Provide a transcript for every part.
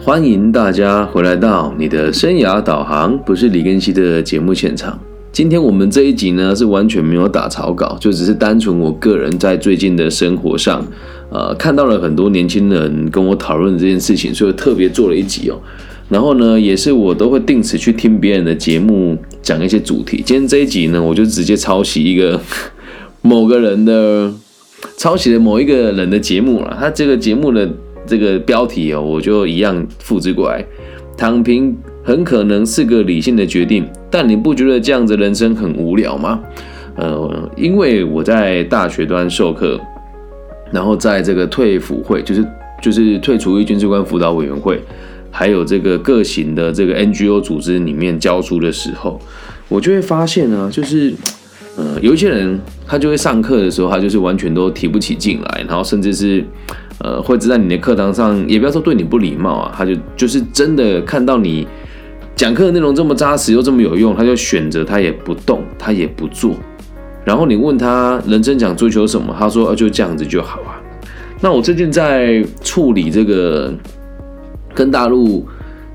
欢迎大家回来到你的生涯导航，不是李根熙的节目现场。今天我们这一集呢是完全没有打草稿，就只是单纯我个人在最近的生活上，呃，看到了很多年轻人跟我讨论这件事情，所以特别做了一集哦。然后呢，也是我都会定时去听别人的节目讲一些主题。今天这一集呢，我就直接抄袭一个 某个人的，抄袭了某一个人的节目了。他这个节目的。这个标题哦，我就一样复制过来。躺平很可能是个理性的决定，但你不觉得这样子人生很无聊吗？呃，因为我在大学端授课，然后在这个退辅会，就是就是退出役军事官辅导委员会，还有这个各型的这个 NGO 组织里面教书的时候，我就会发现呢，就是呃，有一些人他就会上课的时候，他就是完全都提不起劲来，然后甚至是。呃，或者在你的课堂上，也不要说对你不礼貌啊，他就就是真的看到你讲课的内容这么扎实又这么有用，他就选择他也不动，他也不做。然后你问他人生想追求什么，他说呃就这样子就好啊。那我最近在处理这个跟大陆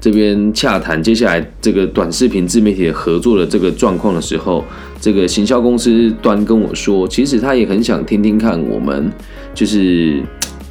这边洽谈接下来这个短视频自媒体合作的这个状况的时候，这个行销公司端跟我说，其实他也很想听听看我们就是。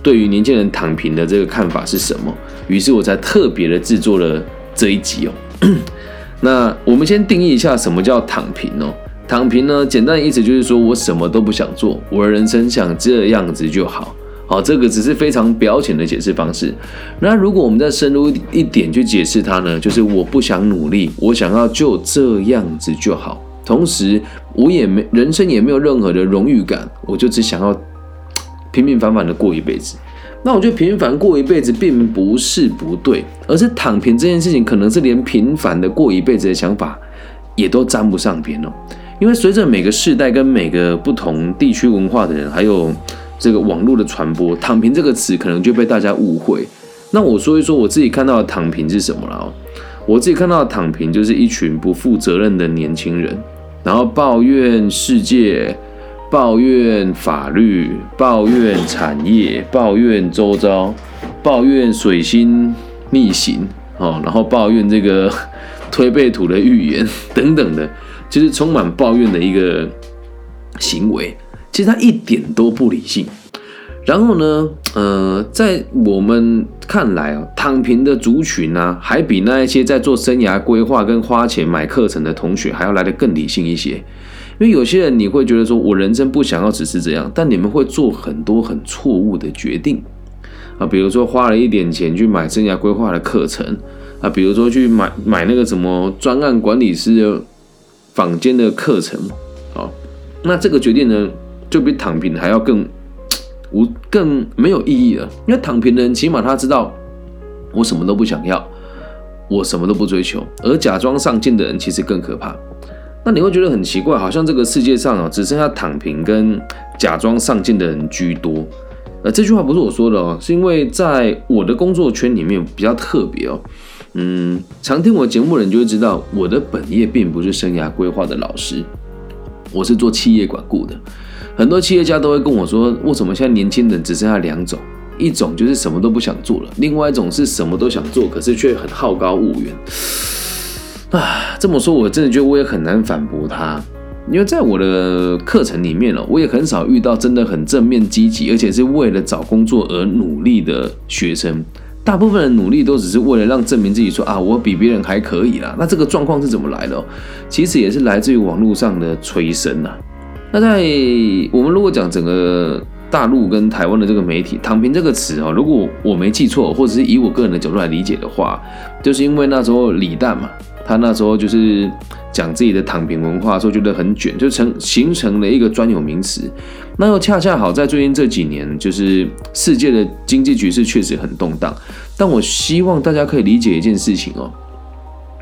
对于年轻人躺平的这个看法是什么？于是我才特别的制作了这一集哦。那我们先定义一下什么叫躺平哦。躺平呢，简单的意思就是说我什么都不想做，我的人生想这样子就好。好，这个只是非常表浅的解释方式。那如果我们再深入一点去解释它呢，就是我不想努力，我想要就这样子就好。同时，我也没人生也没有任何的荣誉感，我就只想要。平平凡凡的过一辈子，那我觉得平凡过一辈子并不是不对，而是躺平这件事情可能是连平凡的过一辈子的想法也都沾不上边哦。因为随着每个世代跟每个不同地区文化的人，还有这个网络的传播，躺平这个词可能就被大家误会。那我说一说我自己看到的躺平是什么了哦？我自己看到的躺平就是一群不负责任的年轻人，然后抱怨世界。抱怨法律，抱怨产业，抱怨周遭，抱怨水星逆行哦，然后抱怨这个 推背图的预言 等等的，就是充满抱怨的一个行为。其实他一点都不理性。然后呢，呃，在我们看来啊，躺平的族群呢，还比那一些在做生涯规划跟花钱买课程的同学还要来得更理性一些。因为有些人你会觉得说，我人生不想要只是这样，但你们会做很多很错误的决定啊，比如说花了一点钱去买生涯规划的课程啊，比如说去买买那个什么专案管理师的坊间的课程啊，那这个决定呢，就比躺平还要更无更没有意义了。因为躺平的人起码他知道我什么都不想要，我什么都不追求，而假装上进的人其实更可怕。那你会觉得很奇怪，好像这个世界上啊，只剩下躺平跟假装上进的人居多。呃，这句话不是我说的哦，是因为在我的工作圈里面比较特别哦。嗯，常听我节目的人就会知道，我的本业并不是生涯规划的老师，我是做企业管顾的。很多企业家都会跟我说，为什么现在年轻人只剩下两种？一种就是什么都不想做了，另外一种是什么都想做，可是却很好高骛远。啊，这么说，我真的觉得我也很难反驳他，因为在我的课程里面了，我也很少遇到真的很正面积极，而且是为了找工作而努力的学生。大部分的努力都只是为了让证明自己，说啊，我比别人还可以啦。那这个状况是怎么来的？其实也是来自于网络上的催生呐。那在我们如果讲整个大陆跟台湾的这个媒体“躺平”这个词啊，如果我没记错，或者是以我个人的角度来理解的话，就是因为那时候李诞嘛。他那时候就是讲自己的躺平文化，说觉得很卷，就成形成了一个专有名词。那又恰恰好在最近这几年，就是世界的经济局势确实很动荡。但我希望大家可以理解一件事情哦：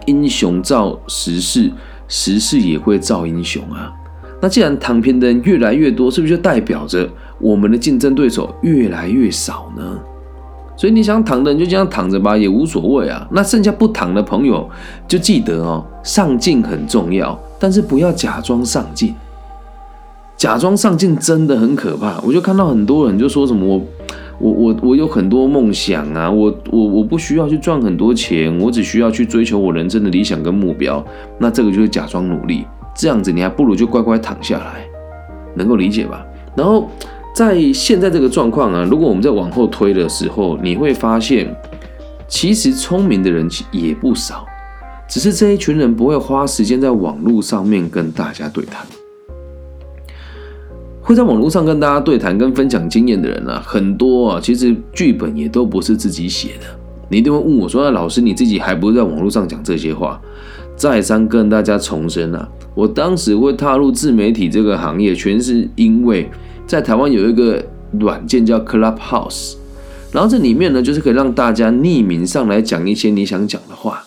英雄造时势，时势也会造英雄啊。那既然躺平的人越来越多，是不是就代表着我们的竞争对手越来越少呢？所以你想躺的人就这样躺着吧，也无所谓啊。那剩下不躺的朋友，就记得哦，上进很重要，但是不要假装上进。假装上进真的很可怕。我就看到很多人就说什么我我我我有很多梦想啊，我我我不需要去赚很多钱，我只需要去追求我人生的理想跟目标。那这个就是假装努力，这样子你还不如就乖乖躺下来，能够理解吧？然后在现在这个状况啊，如果我们在往后推的时候，你会发现，其实聪明的人也不少，只是这一群人不会花时间在网络上面跟大家对谈。会在网络上跟大家对谈、跟分享经验的人啊，很多啊，其实剧本也都不是自己写的。你一定会问我说：“那老师你自己还不是在网络上讲这些话？”再三跟大家重申啊，我当时会踏入自媒体这个行业，全是因为在台湾有一个软件叫 Clubhouse，然后这里面呢，就是可以让大家匿名上来讲一些你想讲的话，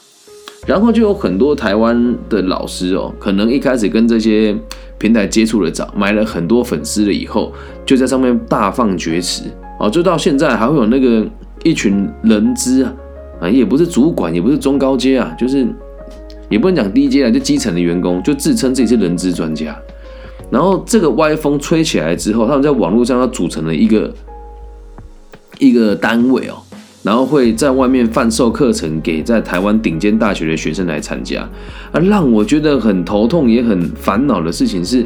然后就有很多台湾的老师哦，可能一开始跟这些。平台接触了早，买了很多粉丝了以后，就在上面大放厥词哦，就到现在还会有那个一群人资啊，啊也不是主管，也不是中高阶啊，就是也不能讲低阶啊，就基层的员工就自称自己是人资专家，然后这个歪风吹起来之后，他们在网络上要组成了一个一个单位哦。然后会在外面贩售课程给在台湾顶尖大学的学生来参加，而让我觉得很头痛也很烦恼的事情是，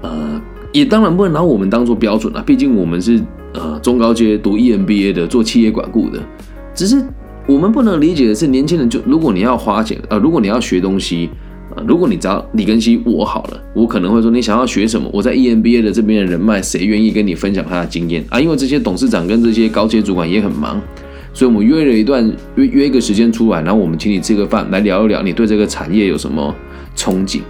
呃，也当然不能拿我们当做标准啊，毕竟我们是呃中高阶读 EMBA 的，做企业管顾的，只是我们不能理解的是，年轻人就如果你要花钱，呃，如果你要学东西，如果你找李根熙我好了，我可能会说你想要学什么，我在 EMBA 的这边的人脉，谁愿意跟你分享他的经验啊？因为这些董事长跟这些高阶主管也很忙。所以，我们约了一段约约一个时间出来，然后我们请你吃个饭，来聊一聊你对这个产业有什么憧憬，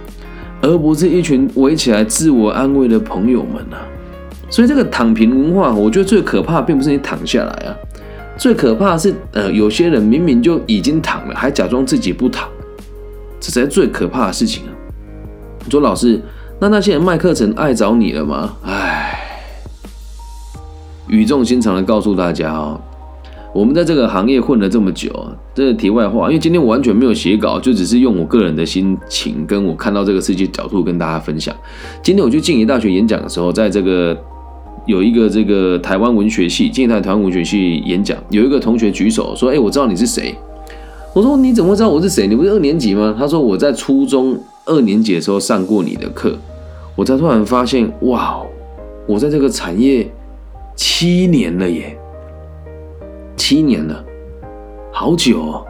而不是一群围起来自我安慰的朋友们啊。所以，这个躺平文化，我觉得最可怕并不是你躺下来啊，最可怕是呃，有些人明明就已经躺了，还假装自己不躺，这才是最可怕的事情啊。你说老师，那那些人卖课程爱找你了吗？唉，语重心长的告诉大家哦。我们在这个行业混了这么久，这是题外话，因为今天我完全没有写稿，就只是用我个人的心情跟我看到这个世界角度跟大家分享。今天我去静宜大学演讲的时候，在这个有一个这个台湾文学系，静宜台台湾文学系演讲，有一个同学举手说：“哎，我知道你是谁。”我说：“你怎么知道我是谁？你不是二年级吗？”他说：“我在初中二年级的时候上过你的课。”我才突然发现，哇，我在这个产业七年了耶！七年了，好久，哦，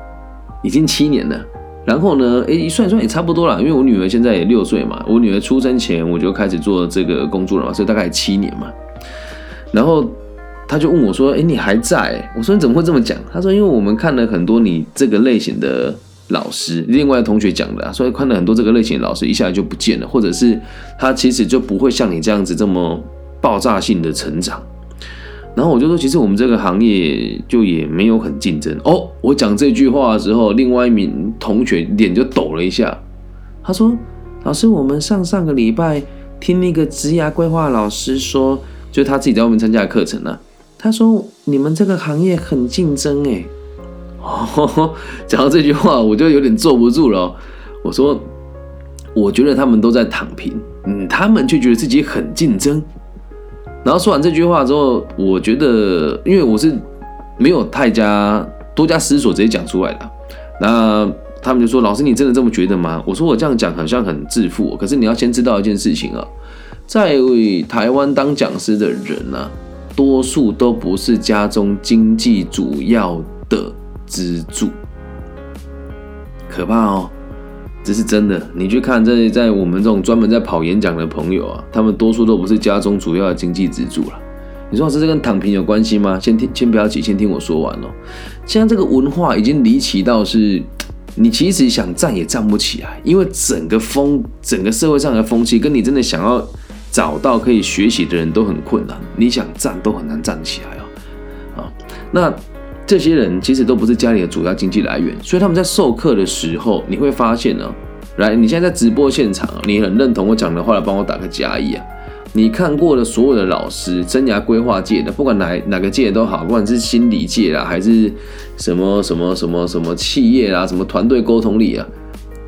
已经七年了。然后呢，哎，算一算也差不多了，因为我女儿现在也六岁嘛。我女儿出生前我就开始做这个工作了嘛，所以大概七年嘛。然后他就问我说：“哎，你还在？”我说：“你怎么会这么讲？”他说：“因为我们看了很多你这个类型的老师，另外同学讲的，所以看了很多这个类型的老师一下就不见了，或者是他其实就不会像你这样子这么爆炸性的成长。”然后我就说，其实我们这个行业就也没有很竞争哦。我讲这句话的时候，另外一名同学脸就抖了一下。他说：“老师，我们上上个礼拜听那个职涯规划老师说，就他自己在外面参加的课程呢。他说你们这个行业很竞争哎。哦，讲到这句话，我就有点坐不住了。我说，我觉得他们都在躺平，嗯，他们却觉得自己很竞争。”然后说完这句话之后，我觉得，因为我是没有太加多加思索，直接讲出来的。那他们就说：“老师，你真的这么觉得吗？”我说：“我这样讲好像很自负，可是你要先知道一件事情啊，在台湾当讲师的人呢，多数都不是家中经济主要的支柱，可怕哦。”这是真的，你去看这在我们这种专门在跑演讲的朋友啊，他们多数都不是家中主要的经济支柱了。你说这是跟躺平有关系吗？先听，先不要急，先听我说完哦。现在这个文化已经离奇到是，你其实想站也站不起来，因为整个风，整个社会上的风气，跟你真的想要找到可以学习的人都很困难，你想站都很难站起来哦。啊，那。这些人其实都不是家里的主要经济来源，所以他们在授课的时候，你会发现呢，来，你现在在直播现场，你很认同我讲的话，来帮我打个加一啊。你看过的所有的老师，生涯规划界的，不管哪哪个界都好，不管是心理界啦，还是什么什么什么什么企业啦，什么团队沟通力啊，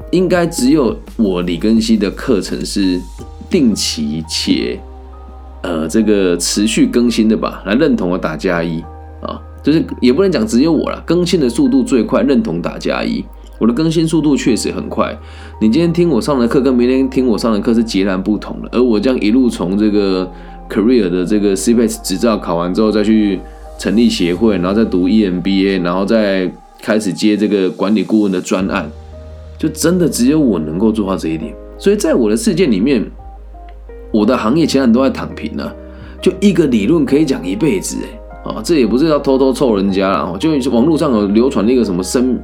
应该只有我李根熙的课程是定期且呃这个持续更新的吧，来认同我打加一啊，就是也不能讲只有我了，更新的速度最快，认同打加一。我的更新速度确实很快，你今天听我上的课跟明天听我上的课是截然不同的。而我将一路从这个 career 的这个 CPA 执照考完之后，再去成立协会，然后再读 EMBA，然后再开始接这个管理顾问的专案，就真的只有我能够做到这一点。所以在我的世界里面，我的行业其他人都在躺平呢，就一个理论可以讲一辈子，哎。啊，这也不是要偷偷凑人家了，就网络上有流传那个什么生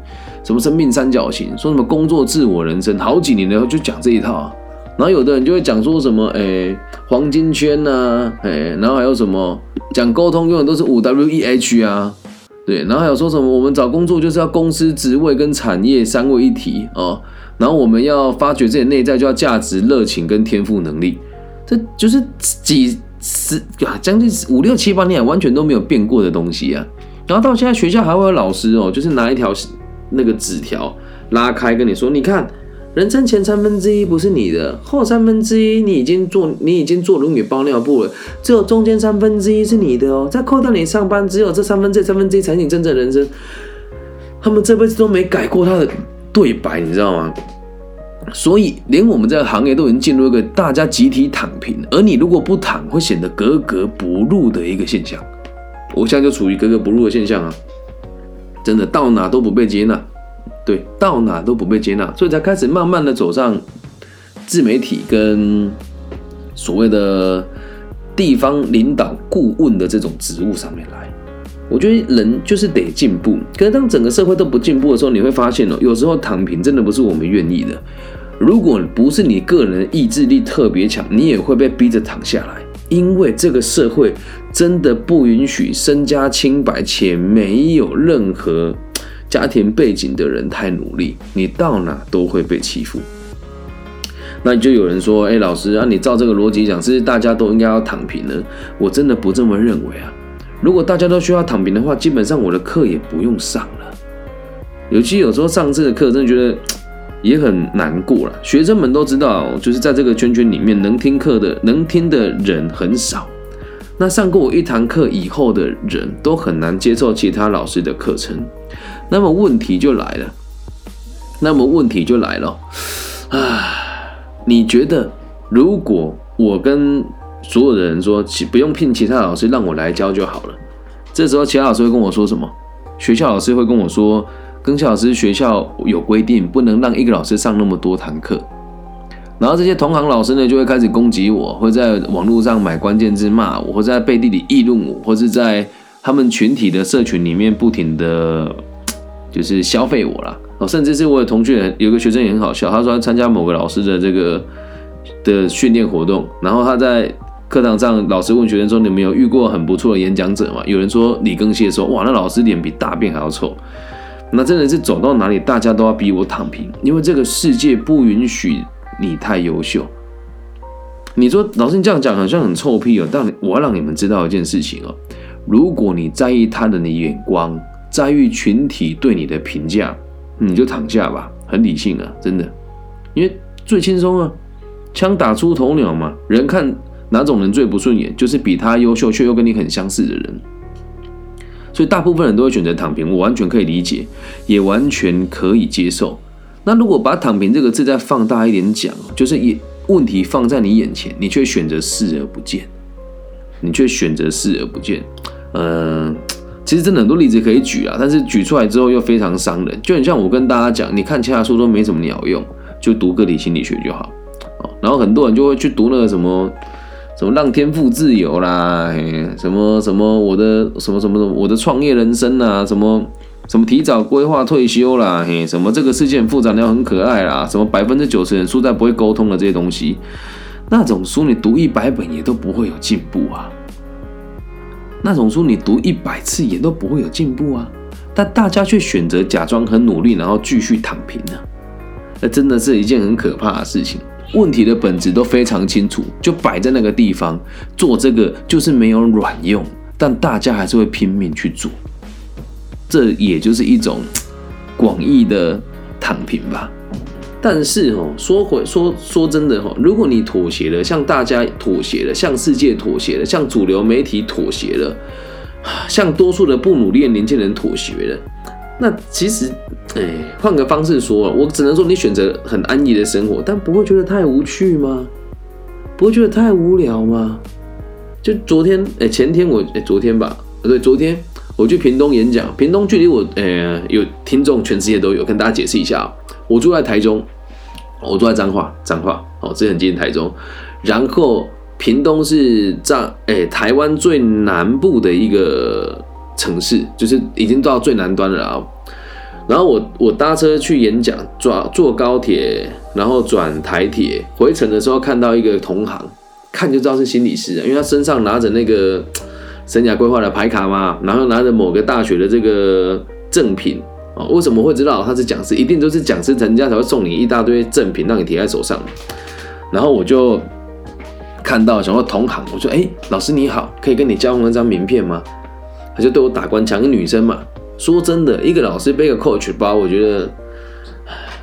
什么生命三角形，说什么工作、自我、人生，好几年了就讲这一套啊。然后有的人就会讲说什么，哎，黄金圈呐，哎，然后还有什么讲沟通，永远都是五 W E H 啊，对，然后还有说什么我们找工作就是要公司职位跟产业三位一体哦，然后我们要发掘自己内在就要价值、热情跟天赋能力，这就是几。十啊，将近五六七八年完全都没有变过的东西啊！然后到现在学校还会有老师哦，就是拿一条那个纸条拉开跟你说：“你看，人生前三分之一不是你的，后三分之一你已经做你已经做轮椅包尿布了，只有中间三分之一是你的哦。再扣掉你上班，只有这三分之三分之一才是你真正人生。”他们这辈子都没改过他的对白，你知道吗？所以，连我们这个行业都已经进入一个大家集体躺平，而你如果不躺，会显得格格不入的一个现象。我现在就处于格格不入的现象啊！真的到哪都不被接纳，对，到哪都不被接纳，所以才开始慢慢的走上自媒体跟所谓的地方领导顾问的这种职务上面来。我觉得人就是得进步，可是当整个社会都不进步的时候，你会发现哦，有时候躺平真的不是我们愿意的。如果不是你个人意志力特别强，你也会被逼着躺下来，因为这个社会真的不允许身家清白且没有任何家庭背景的人太努力，你到哪都会被欺负。那就有人说：“哎，老师啊，你照这个逻辑讲，是大家都应该要躺平呢？”我真的不这么认为啊。如果大家都需要躺平的话，基本上我的课也不用上了。尤其有时候上这个课，真的觉得。也很难过了。学生们都知道，就是在这个圈圈里面，能听课的、能听的人很少。那上过我一堂课以后的人都很难接受其他老师的课程。那么问题就来了。那么问题就来了。啊，你觉得如果我跟所有的人说，不用聘其他老师，让我来教就好了？这时候其他老师会跟我说什么？学校老师会跟我说。庚校老师学校有规定，不能让一个老师上那么多堂课。然后这些同行老师呢，就会开始攻击我，或在网络上买关键字骂我，或在背地里议论我，或是在他们群体的社群里面不停的，就是消费我啦。哦，甚至是我的同学，有个学生也很好笑，他说参加某个老师的这个的训练活动，然后他在课堂上，老师问学生说：“你们有遇过很不错的演讲者吗？”有人说李庚希说：“哇，那老师脸比大便还要臭。”那真的是走到哪里，大家都要逼我躺平，因为这个世界不允许你太优秀。你说老师你这样讲好像很臭屁哦，但我要让你们知道一件事情哦，如果你在意他人的眼光，在意群体对你的评价，你就躺下吧，很理性啊，真的，因为最轻松啊，枪打出头鸟嘛，人看哪种人最不顺眼，就是比他优秀却又跟你很相似的人。所以大部分人都会选择躺平，我完全可以理解，也完全可以接受。那如果把“躺平”这个字再放大一点讲，就是也问题放在你眼前，你却选择视而不见，你却选择视而不见。嗯，其实真的很多例子可以举啊，但是举出来之后又非常伤人。就很像我跟大家讲，你看其他书都没什么鸟用，就读个体心理学就好。然后很多人就会去读那个什么。什么让天赋自由啦？什么什么我的什么什么什么我的创业人生啊？什么什么提早规划退休啦？嘿，什么这个世界很复杂，你要很可爱啦？什么百分之九十人输在不会沟通的这些东西，那种书你读一百本也都不会有进步啊。那种书你读一百次也都不会有进步啊。但大家却选择假装很努力，然后继续躺平呢？那真的是一件很可怕的事情。问题的本质都非常清楚，就摆在那个地方。做这个就是没有卵用，但大家还是会拼命去做。这也就是一种广义的躺平吧。但是哦，说回说说真的哦，如果你妥协了，向大家妥协了，向世界妥协了，向主流媒体妥协了，向多数的不努力的年轻人妥协了，那其实，哎，换个方式说，我只能说你选择很安逸的生活，但不会觉得太无趣吗？不会觉得太无聊吗？就昨天，哎，前天我，哎，昨天吧，对，昨天我去屏东演讲，屏东距离我，哎，有听众全世界都有，跟大家解释一下我住在台中，我住在彰化，彰化哦，这很接近台中。然后屏东是在哎台湾最南部的一个城市，就是已经到最南端了啊。然后我我搭车去演讲，坐坐高铁，然后转台铁回程的时候，看到一个同行，看就知道是心理师，因为他身上拿着那个 生涯规划的牌卡嘛，然后拿着某个大学的这个赠品啊。为什么会知道他是讲师？一定都是讲师，人家才会送你一大堆赠品让你贴在手上。然后我就看到，想说同行，我说：“哎，老师你好，可以跟你交换一张名片吗？”他就对我打官腔，女生嘛。说真的，一个老师背个 Coach 包，我觉得，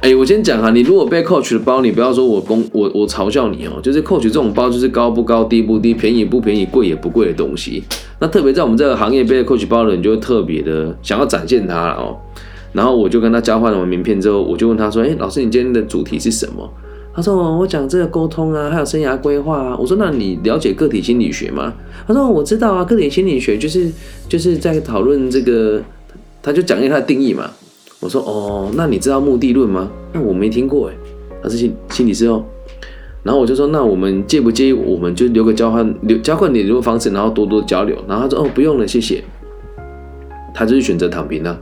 哎，我先讲哈，你如果背 Coach 的包，你不要说我公我我嘲笑你哦，就是 Coach 这种包就是高不高低不低，便宜不便宜，贵也不贵的东西。那特别在我们这个行业背 Coach 包的人，就会特别的想要展现它了哦。然后我就跟他交换了名片之后，我就问他说：“哎，老师，你今天的主题是什么？”他说：“我讲这个沟通啊，还有生涯规划啊。”我说：“那你了解个体心理学吗？”他说：“我知道啊，个体心理学就是就是在讨论这个。”他就讲一下他的定义嘛。我说：“哦，那你知道目的论吗？”那我没听过哎。他是心心理师哦。然后我就说：“那我们介不介意？我们就留个交换留交换你联络方式，然后多多交流。”然后他说：“哦，不用了，谢谢。”他就是选择躺平了。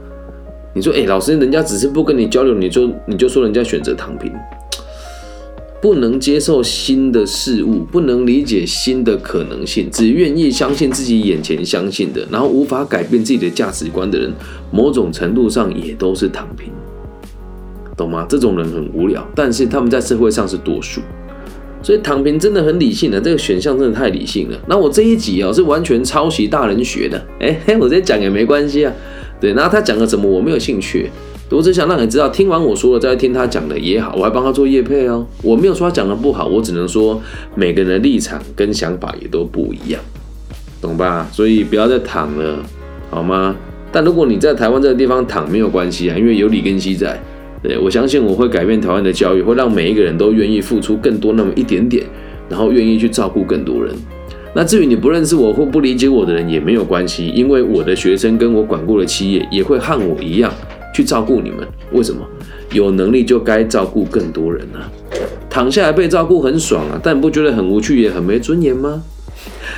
你说，哎，老师，人家只是不跟你交流，你就你就说人家选择躺平，不能接受新的事物，不能理解新的可能性，只愿意相信自己眼前相信的，然后无法改变自己的价值观的人，某种程度上也都是躺平，懂吗？这种人很无聊，但是他们在社会上是多数，所以躺平真的很理性的，这个选项真的太理性了。那我这一集啊是完全抄袭大人学的，哎，我这讲也没关系啊。对，然后他讲了什么，我没有兴趣，我只想让你知道，听完我说了再听他讲的也好，我还帮他做业配哦。我没有说他讲的不好，我只能说每个人的立场跟想法也都不一样，懂吧？所以不要再躺了，好吗？但如果你在台湾这个地方躺没有关系啊，因为有李根熙在，对我相信我会改变台湾的教育，会让每一个人都愿意付出更多那么一点点，然后愿意去照顾更多人。那至于你不认识我或不理解我的人也没有关系，因为我的学生跟我管过的企业也会和我一样去照顾你们。为什么？有能力就该照顾更多人啊！躺下来被照顾很爽啊，但不觉得很无趣也很没尊严吗？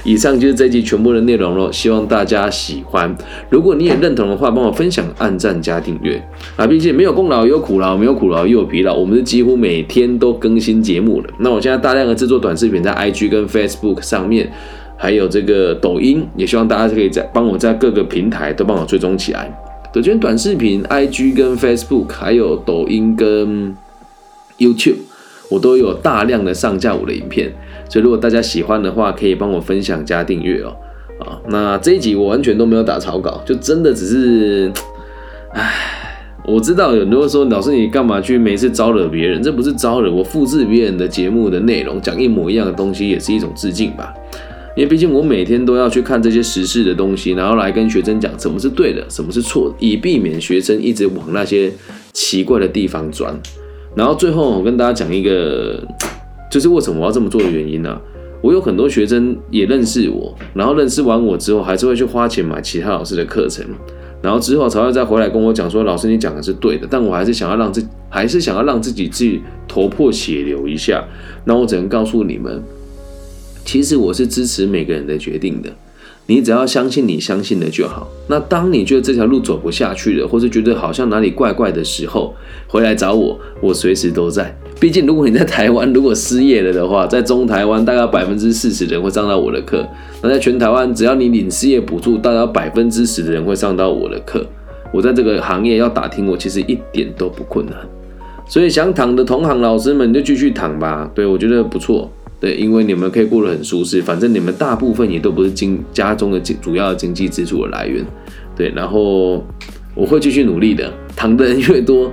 以上就是这集全部的内容了，希望大家喜欢。如果你也认同的话，帮我分享、按赞、加订阅啊！毕竟没有功劳也有苦劳，没有苦劳也有疲劳。我们是几乎每天都更新节目了。那我现在大量的制作短视频，在 IG 跟 Facebook 上面，还有这个抖音，也希望大家可以在帮我在各个平台都帮我追踪起来。抖音短视频、IG 跟 Facebook，还有抖音跟 YouTube，我都有大量的上架我的影片。所以，如果大家喜欢的话，可以帮我分享加订阅哦。啊，那这一集我完全都没有打草稿，就真的只是，唉，我知道有人会说，老师你干嘛去每次招惹别人？这不是招惹，我复制别人的节目的内容，讲一模一样的东西，也是一种致敬吧。因为毕竟我每天都要去看这些时事的东西，然后来跟学生讲什么是对的，什么是错的，以避免学生一直往那些奇怪的地方钻。然后最后我跟大家讲一个。就是为什么我要这么做的原因呢？我有很多学生也认识我，然后认识完我之后，还是会去花钱买其他老师的课程，然后之后才会再回来跟我讲说：“老师，你讲的是对的。”但我还是想要让自，还是想要让自己去头破血流一下。那我只能告诉你们，其实我是支持每个人的决定的。你只要相信你相信的就好。那当你觉得这条路走不下去了，或是觉得好像哪里怪怪的时候，回来找我，我随时都在。毕竟，如果你在台湾，如果失业了的话，在中台湾大概百分之四十的人会上到我的课。那在全台湾，只要你领失业补助，大概百分之十的人会上到我的课。我在这个行业要打听我，其实一点都不困难。所以想躺的同行老师们就继续躺吧。对我觉得不错。对，因为你们可以过得很舒适，反正你们大部分也都不是经家中的经主要的经济支柱的来源。对，然后我会继续努力的。躺的人越多。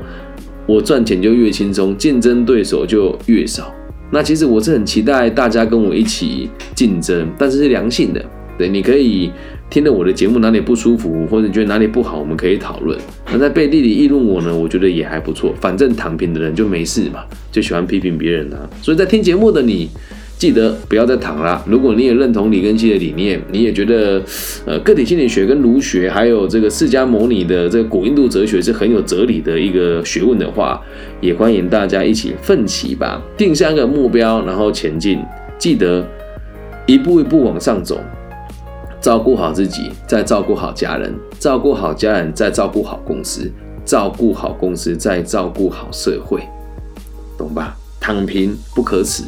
我赚钱就越轻松，竞争对手就越少。那其实我是很期待大家跟我一起竞争，但是是良性的。对，你可以听了我的节目哪里不舒服，或者觉得哪里不好，我们可以讨论。那在背地里议论我呢，我觉得也还不错。反正躺平的人就没事嘛，就喜欢批评别人啊。所以在听节目的你。记得不要再躺了。如果你也认同李根熙的理念，你也觉得，呃，个体心理学跟儒学，还有这个释迦牟尼的这个古印度哲学是很有哲理的一个学问的话，也欢迎大家一起奋起吧，定下个目标，然后前进。记得一步一步往上走，照顾好自己，再照顾好家人，照顾好家人，再照顾好公司，照顾好公司，再照顾好社会，懂吧？躺平不可耻。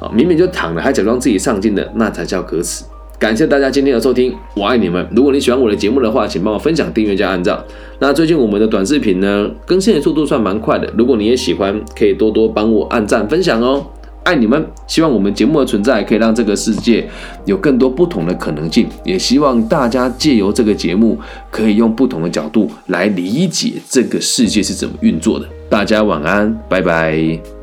啊，明明就躺了，还假装自己上进的，那才叫可耻。感谢大家今天的收听，我爱你们。如果你喜欢我的节目的话，请帮我分享、订阅加按赞。那最近我们的短视频呢，更新的速度算蛮快的。如果你也喜欢，可以多多帮我按赞、分享哦。爱你们，希望我们节目的存在可以让这个世界有更多不同的可能性。也希望大家借由这个节目，可以用不同的角度来理解这个世界是怎么运作的。大家晚安，拜拜。